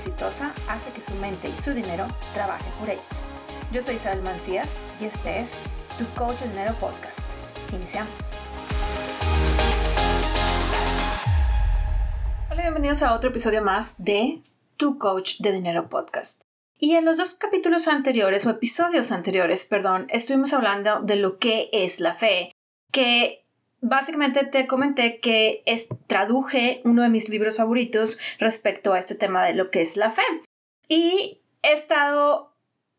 exitosa hace que su mente y su dinero trabajen por ellos. Yo soy Isabel Mancías y este es Tu Coach de Dinero Podcast. Iniciamos. Hola, bienvenidos a otro episodio más de Tu Coach de Dinero Podcast. Y en los dos capítulos anteriores, o episodios anteriores, perdón, estuvimos hablando de lo que es la fe, que básicamente te comenté que es, traduje uno de mis libros favoritos respecto a este tema de lo que es la fe. Y he estado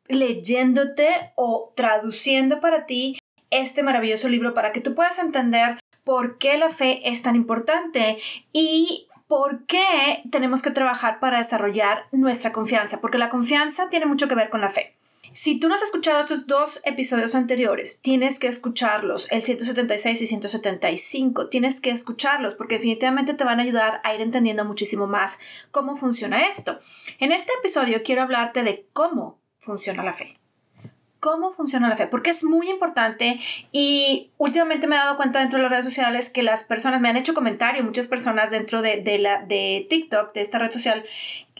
leyéndote o traduciendo para ti este maravilloso libro para que tú puedas entender por qué la fe es tan importante y por qué tenemos que trabajar para desarrollar nuestra confianza, porque la confianza tiene mucho que ver con la fe. Si tú no has escuchado estos dos episodios anteriores, tienes que escucharlos, el 176 y 175, tienes que escucharlos porque definitivamente te van a ayudar a ir entendiendo muchísimo más cómo funciona esto. En este episodio quiero hablarte de cómo funciona la fe. ¿Cómo funciona la fe? Porque es muy importante y últimamente me he dado cuenta dentro de las redes sociales que las personas me han hecho comentarios, muchas personas dentro de, de, la, de TikTok, de esta red social,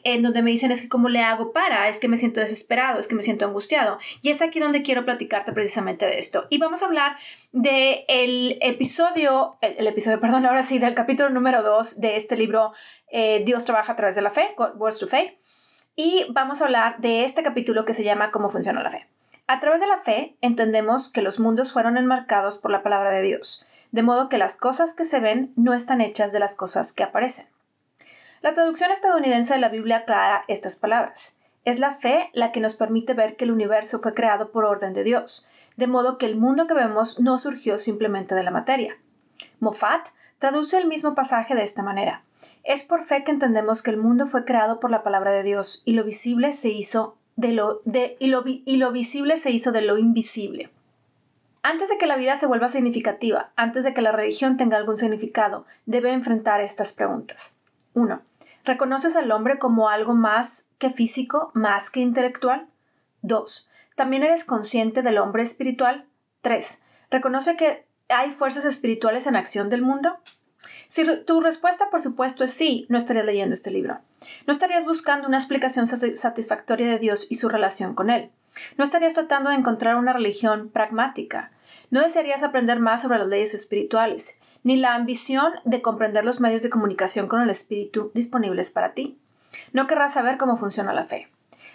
en donde me dicen es que cómo le hago para, es que me siento desesperado, es que me siento angustiado. Y es aquí donde quiero platicarte precisamente de esto. Y vamos a hablar del el episodio, el, episodio, perdón, ahora sí, del capítulo número 2 de este libro eh, Dios trabaja a través de la fe, Words to Faith. Y vamos a hablar de este capítulo que se llama Cómo funciona la fe. A través de la fe entendemos que los mundos fueron enmarcados por la palabra de Dios, de modo que las cosas que se ven no están hechas de las cosas que aparecen. La traducción estadounidense de la Biblia aclara estas palabras. Es la fe la que nos permite ver que el universo fue creado por orden de Dios, de modo que el mundo que vemos no surgió simplemente de la materia. Moffat traduce el mismo pasaje de esta manera. Es por fe que entendemos que el mundo fue creado por la palabra de Dios y lo visible se hizo de lo, de, y lo, y lo visible se hizo de lo invisible. Antes de que la vida se vuelva significativa, antes de que la religión tenga algún significado, debe enfrentar estas preguntas. 1. ¿Reconoces al hombre como algo más que físico, más que intelectual? 2. ¿También eres consciente del hombre espiritual? 3. ¿Reconoce que hay fuerzas espirituales en acción del mundo? Si tu respuesta, por supuesto, es sí, no estarías leyendo este libro. No estarías buscando una explicación satisfactoria de Dios y su relación con Él. No estarías tratando de encontrar una religión pragmática. No desearías aprender más sobre las leyes espirituales ni la ambición de comprender los medios de comunicación con el espíritu disponibles para ti. No querrás saber cómo funciona la fe.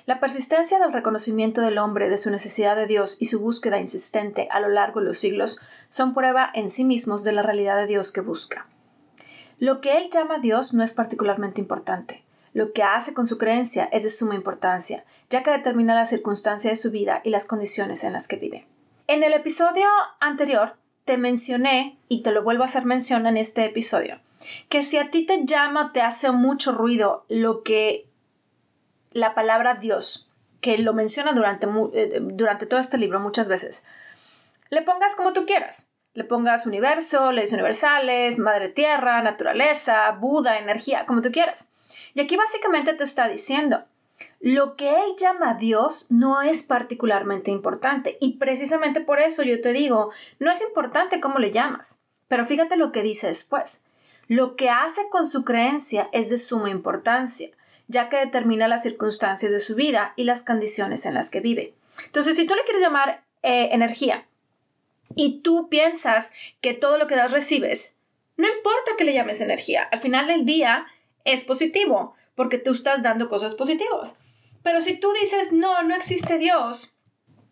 La persistencia del reconocimiento del hombre de su necesidad de Dios y su búsqueda insistente a lo largo de los siglos son prueba en sí mismos de la realidad de Dios que busca. Lo que él llama Dios no es particularmente importante. Lo que hace con su creencia es de suma importancia, ya que determina la circunstancia de su vida y las condiciones en las que vive. En el episodio anterior te mencioné, y te lo vuelvo a hacer mención en este episodio, que si a ti te llama, te hace mucho ruido lo que la palabra Dios, que lo menciona durante, eh, durante todo este libro muchas veces, le pongas como tú quieras. Le pongas universo, leyes universales, madre tierra, naturaleza, Buda, energía, como tú quieras. Y aquí básicamente te está diciendo, lo que él llama Dios no es particularmente importante y precisamente por eso yo te digo, no es importante cómo le llamas, pero fíjate lo que dice después. Lo que hace con su creencia es de suma importancia, ya que determina las circunstancias de su vida y las condiciones en las que vive. Entonces, si tú le quieres llamar eh, energía y tú piensas que todo lo que das recibes, no importa que le llames energía, al final del día es positivo, porque tú estás dando cosas positivas. Pero si tú dices, no, no existe Dios,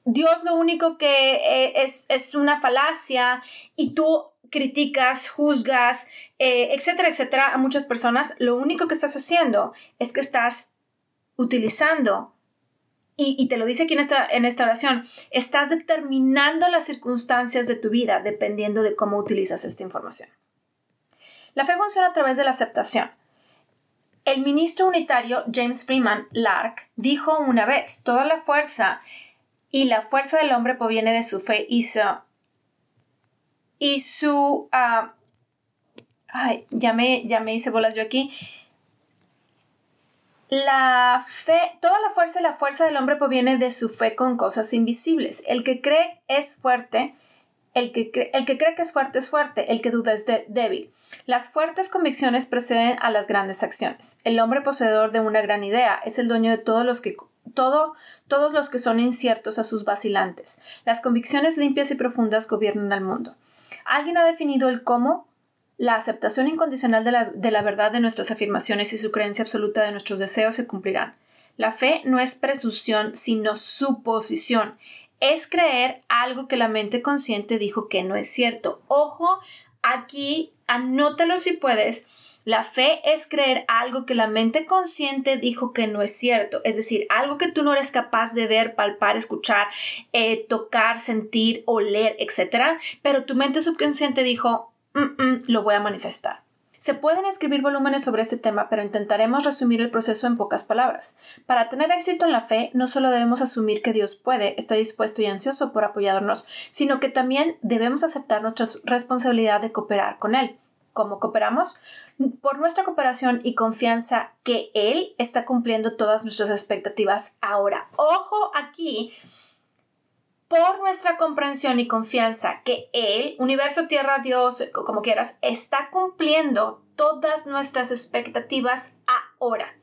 Dios lo único que eh, es, es, una falacia y tú criticas, juzgas, eh, etcétera, etcétera, a muchas personas, lo único que estás haciendo es que estás utilizando, y, y te lo dice aquí en en esta oración, estás determinando las circunstancias de tu vida dependiendo de cómo utilizas esta información. La fe funciona a través de la aceptación. El ministro unitario James Freeman Lark dijo una vez, toda la fuerza y la fuerza del hombre proviene de su fe y su... Y su... Ah, ay, ya me, ya me hice bolas yo aquí. La fe, toda la fuerza y la fuerza del hombre proviene de su fe con cosas invisibles. El que cree es fuerte El que, el que cree que es fuerte es fuerte, el que duda es débil. Las fuertes convicciones preceden a las grandes acciones. El hombre poseedor de una gran idea es el dueño de todos los que todo, todos los que son inciertos a sus vacilantes. Las convicciones limpias y profundas gobiernan al mundo. ¿Alguien ha definido el cómo? La aceptación incondicional de la, de la verdad de nuestras afirmaciones y su creencia absoluta de nuestros deseos se cumplirán. La fe no es presunción, sino suposición. Es creer algo que la mente consciente dijo que no es cierto. Ojo, aquí anótalo si puedes. La fe es creer algo que la mente consciente dijo que no es cierto, es decir, algo que tú no eres capaz de ver, palpar, escuchar, eh, tocar, sentir, oler, etc. Pero tu mente subconsciente dijo, mm, mm, lo voy a manifestar. Se pueden escribir volúmenes sobre este tema, pero intentaremos resumir el proceso en pocas palabras. Para tener éxito en la fe, no solo debemos asumir que Dios puede, está dispuesto y ansioso por apoyarnos, sino que también debemos aceptar nuestra responsabilidad de cooperar con Él. ¿Cómo cooperamos? Por nuestra cooperación y confianza que Él está cumpliendo todas nuestras expectativas ahora. Ojo aquí, por nuestra comprensión y confianza que Él, universo, tierra, Dios, como quieras, está cumpliendo todas nuestras expectativas ahora.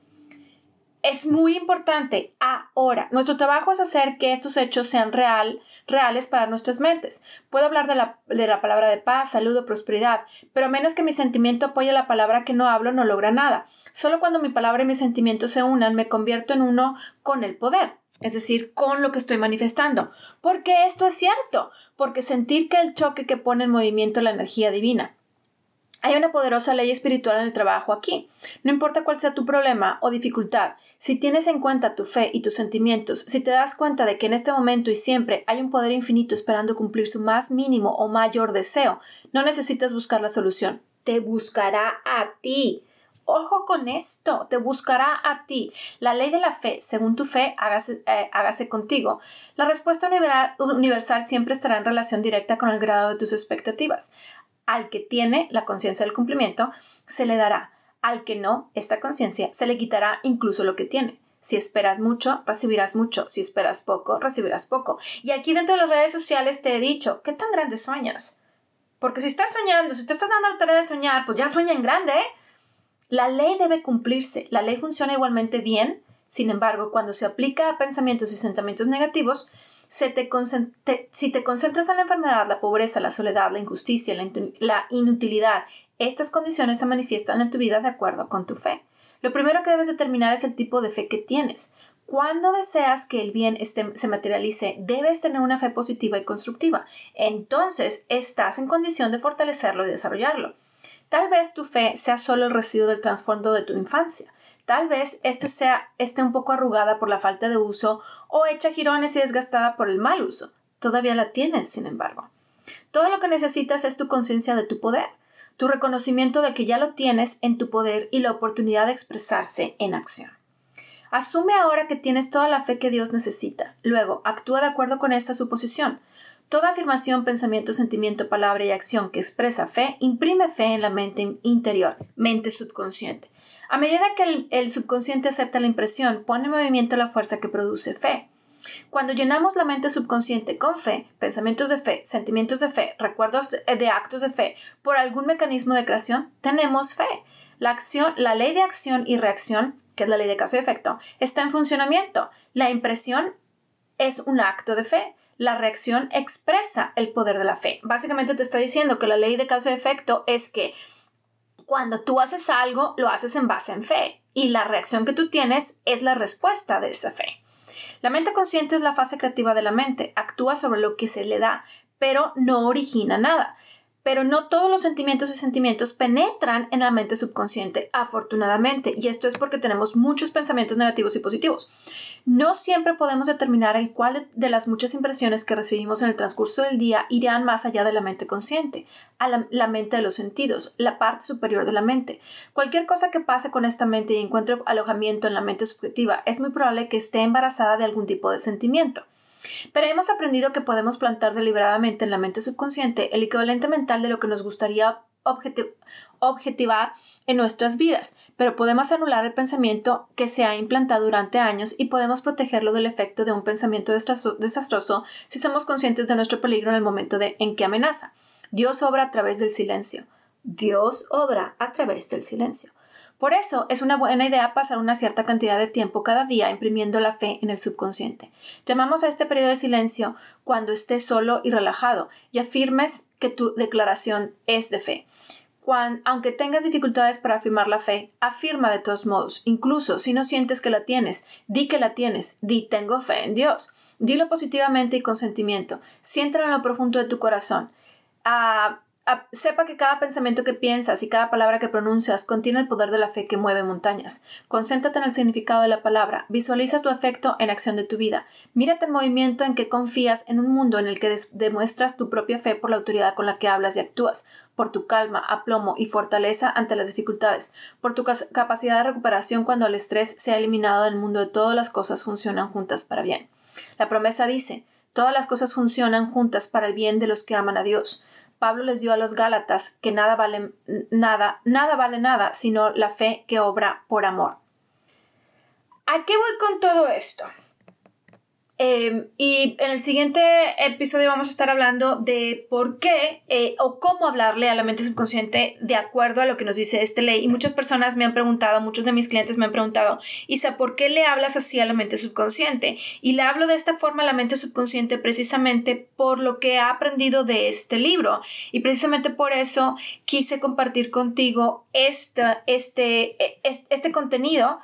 Es muy importante ahora. Nuestro trabajo es hacer que estos hechos sean real, reales para nuestras mentes. Puedo hablar de la, de la palabra de paz, salud o prosperidad, pero a menos que mi sentimiento apoye la palabra que no hablo, no logra nada. Solo cuando mi palabra y mi sentimiento se unan, me convierto en uno con el poder es decir, con lo que estoy manifestando. Porque esto es cierto, porque sentir que el choque que pone en movimiento la energía divina. Hay una poderosa ley espiritual en el trabajo aquí. No importa cuál sea tu problema o dificultad, si tienes en cuenta tu fe y tus sentimientos, si te das cuenta de que en este momento y siempre hay un poder infinito esperando cumplir su más mínimo o mayor deseo, no necesitas buscar la solución, te buscará a ti. Ojo con esto, te buscará a ti. La ley de la fe, según tu fe, hágase, eh, contigo. La respuesta universal siempre estará en relación directa con el grado de tus expectativas. Al que tiene la conciencia del cumplimiento, se le dará. Al que no, esta conciencia se le quitará incluso lo que tiene. Si esperas mucho, recibirás mucho. Si esperas poco, recibirás poco. Y aquí dentro de las redes sociales te he dicho, ¿qué tan grande sueñas? Porque si estás soñando, si te estás dando la tarea de soñar, pues ya sueña en grande, ¿eh? La ley debe cumplirse, la ley funciona igualmente bien, sin embargo, cuando se aplica a pensamientos y sentimientos negativos, si te concentras en la enfermedad, la pobreza, la soledad, la injusticia, la, inutilidad, estas condiciones se manifiestan en tu vida de acuerdo con tu fe. Lo primero que debes determinar es el tipo de fe que tienes. Cuando deseas que el bien se materialice, debes tener una fe positiva y constructiva. Entonces, estás en condición de fortalecerlo y desarrollarlo. Tal vez tu fe sea solo el residuo del trasfondo de tu infancia. Tal vez este sea, esté un poco arrugada por la falta de uso o hecha girones y desgastada por el mal uso. Todavía la tienes, sin embargo. Todo lo que necesitas es tu conciencia de tu poder, tu reconocimiento de que ya lo tienes en tu poder y la oportunidad de expresarse en acción. Asume ahora que tienes toda la fe que Dios necesita. Luego, actúa de acuerdo con esta suposición. Toda afirmación, pensamiento, sentimiento, palabra y acción que expresa fe imprime fe en la mente interior, mente subconsciente. A medida que el, subconsciente acepta la impresión, pone en movimiento la fuerza que produce fe. Cuando llenamos la mente subconsciente con fe, pensamientos de fe, sentimientos de fe, recuerdos de actos de fe, por algún mecanismo de creación, tenemos fe. La acción, la ley de acción y reacción, que es la ley de caso y efecto, está en funcionamiento. La impresión es un acto de fe la reacción expresa el poder de la fe. Básicamente te está diciendo que la ley de causa y efecto es que cuando tú haces algo, lo haces en base en fe y la reacción que tú tienes es la respuesta de esa fe. La mente consciente es la fase creativa de la mente, actúa sobre lo que se le da, pero no origina nada. Pero no todos los sentimientos y sentimientos penetran en la mente subconsciente, afortunadamente, y esto es porque tenemos muchos pensamientos negativos y positivos. No siempre podemos determinar el cuál de las muchas impresiones que recibimos en el transcurso del día irán más allá de la mente consciente, a la, la, mente de los sentidos, la parte superior de la mente. Cualquier cosa que pase con esta mente y encuentre alojamiento en la mente subjetiva es muy probable que esté embarazada de algún tipo de sentimiento. Pero hemos aprendido que podemos plantar deliberadamente en la mente subconsciente el equivalente mental de lo que nos gustaría objetivar en nuestras vidas, pero podemos anular el pensamiento que se ha implantado durante años y podemos protegerlo del efecto de un pensamiento desastroso si somos conscientes de nuestro peligro en el momento de, en que amenaza. Dios obra a través del silencio. Dios obra a través del silencio. Por eso es una buena idea pasar una cierta cantidad de tiempo cada día imprimiendo la fe en el subconsciente. Llamamos a este periodo de silencio cuando estés solo y relajado y afirmes que tu declaración es de fe. aunque tengas dificultades para afirmar la fe, afirma de todos modos, incluso si no sientes que la tienes, di que la tienes, di tengo fe en Dios. Dilo positivamente y con sentimiento. Siéntelo en lo profundo de tu corazón. Ah, sepa que cada pensamiento que piensas y cada palabra que pronuncias contiene el poder de la fe que mueve montañas. Concéntrate en el significado de la palabra, visualiza tu efecto en acción de tu vida, mírate el movimiento en que confías en un mundo en el que demuestras tu propia fe por la autoridad con la que hablas y actúas, por tu calma, aplomo y fortaleza ante las dificultades, por tu capacidad de recuperación cuando el estrés se ha eliminado del mundo de todas las cosas funcionan juntas para bien. La promesa dice, todas las cosas funcionan juntas para el bien de los que aman a Dios. Pablo les dio a los Gálatas que nada vale nada, nada vale nada, sino la fe que obra por amor. ¿A qué voy con todo esto? Em, y en el siguiente episodio vamos a estar hablando de por qué eh, o cómo hablarle a la mente subconsciente de acuerdo a lo que nos dice esta ley. Y muchas personas me han preguntado, muchos de mis clientes me han preguntado, Isa, ¿por qué le hablas así a la mente subconsciente? Y le hablo de esta forma a la mente subconsciente precisamente por lo que he aprendido de este libro. Y precisamente por eso quise compartir contigo este, este, este contenido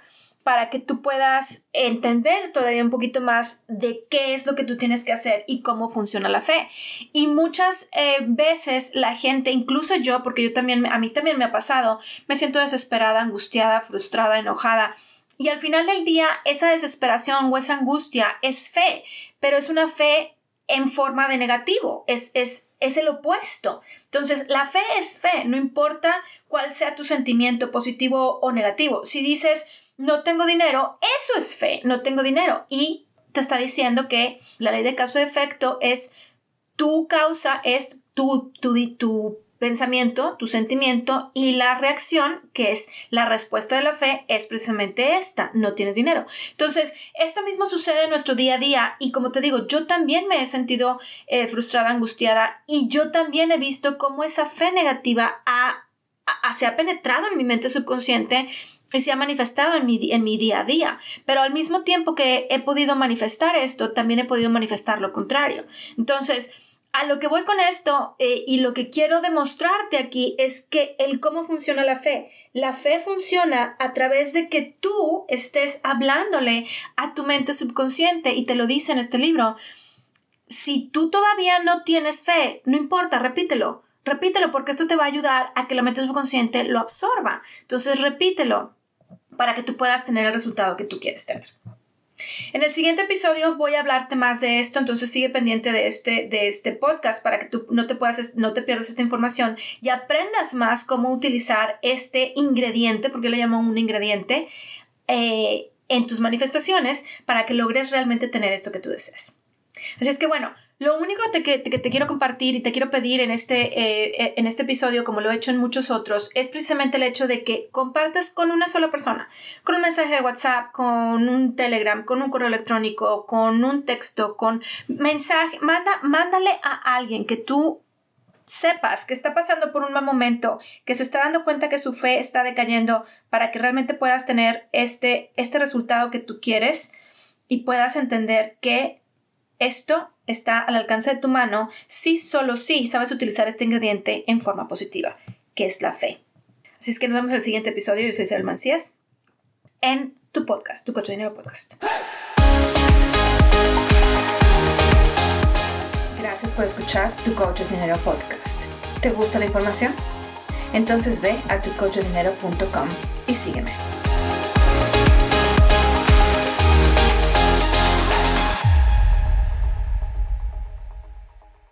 para que tú puedas entender todavía un poquito más de qué es lo que tú tienes que hacer y cómo funciona la fe. Y muchas eh, veces la gente, incluso yo, porque yo también, a mí también me ha pasado, me siento desesperada, angustiada, frustrada, enojada. Y al final del día, esa desesperación o esa angustia es fe, pero es una fe en forma de negativo, es, es, es el opuesto. Entonces, la fe es fe, no importa cuál sea tu sentimiento positivo o negativo. Si dices, no tengo dinero, eso es fe, no tengo dinero. Y te está diciendo que la ley de causa-efecto es tu causa, es tu, tu, tu pensamiento, tu sentimiento y la reacción, que es la respuesta de la fe, es precisamente esta, no tienes dinero. Entonces, esto mismo sucede en nuestro día a día y como te digo, yo también me he sentido eh, frustrada, angustiada y yo también he visto cómo esa fe negativa se ha penetrado en mi mente subconsciente y se ha manifestado en mi, en mi día a día. Pero al mismo tiempo que he podido manifestar esto, también he podido manifestar lo contrario. Entonces, a lo que voy con esto eh, y lo que quiero demostrarte aquí es que el cómo funciona la fe. La fe funciona a través de que tú estés hablándole a tu mente subconsciente y te lo dice en este libro. Si tú todavía no tienes fe, no importa, repítelo. Repítelo porque esto te va a ayudar a que la mente subconsciente lo absorba. Entonces repítelo para que tú puedas tener el resultado que tú quieres tener. En el siguiente episodio voy a hablarte más de esto, entonces sigue pendiente de este, de este podcast para que tú no te, puedas, no te pierdas esta información y aprendas más cómo utilizar este ingrediente, porque le llamo un ingrediente, eh, en tus manifestaciones para que logres realmente tener esto que tú deseas. Así es que bueno, lo único que te, quiero compartir y te quiero pedir en este, eh, eh, en este episodio, como lo he hecho en muchos otros, es precisamente el hecho de que compartas con una sola persona, con un mensaje de WhatsApp, con un Telegram, con un correo electrónico, con un texto, con mensaje, manda, mándale a alguien que tú sepas que está pasando por un mal momento, que se está dando cuenta que su fe está decayendo para que realmente puedas tener este, este resultado que tú quieres y puedas entender que esto está al alcance de tu mano si solo si sabes utilizar este ingrediente en forma positiva, que es la fe. Así es que nos vemos en el siguiente episodio. Yo soy Isabel Mancías en tu podcast, tu Coche Dinero Podcast. Gracias por escuchar tu Coach Dinero Podcast. ¿Te gusta la información? Entonces ve a tucoachedinero.com y sígueme.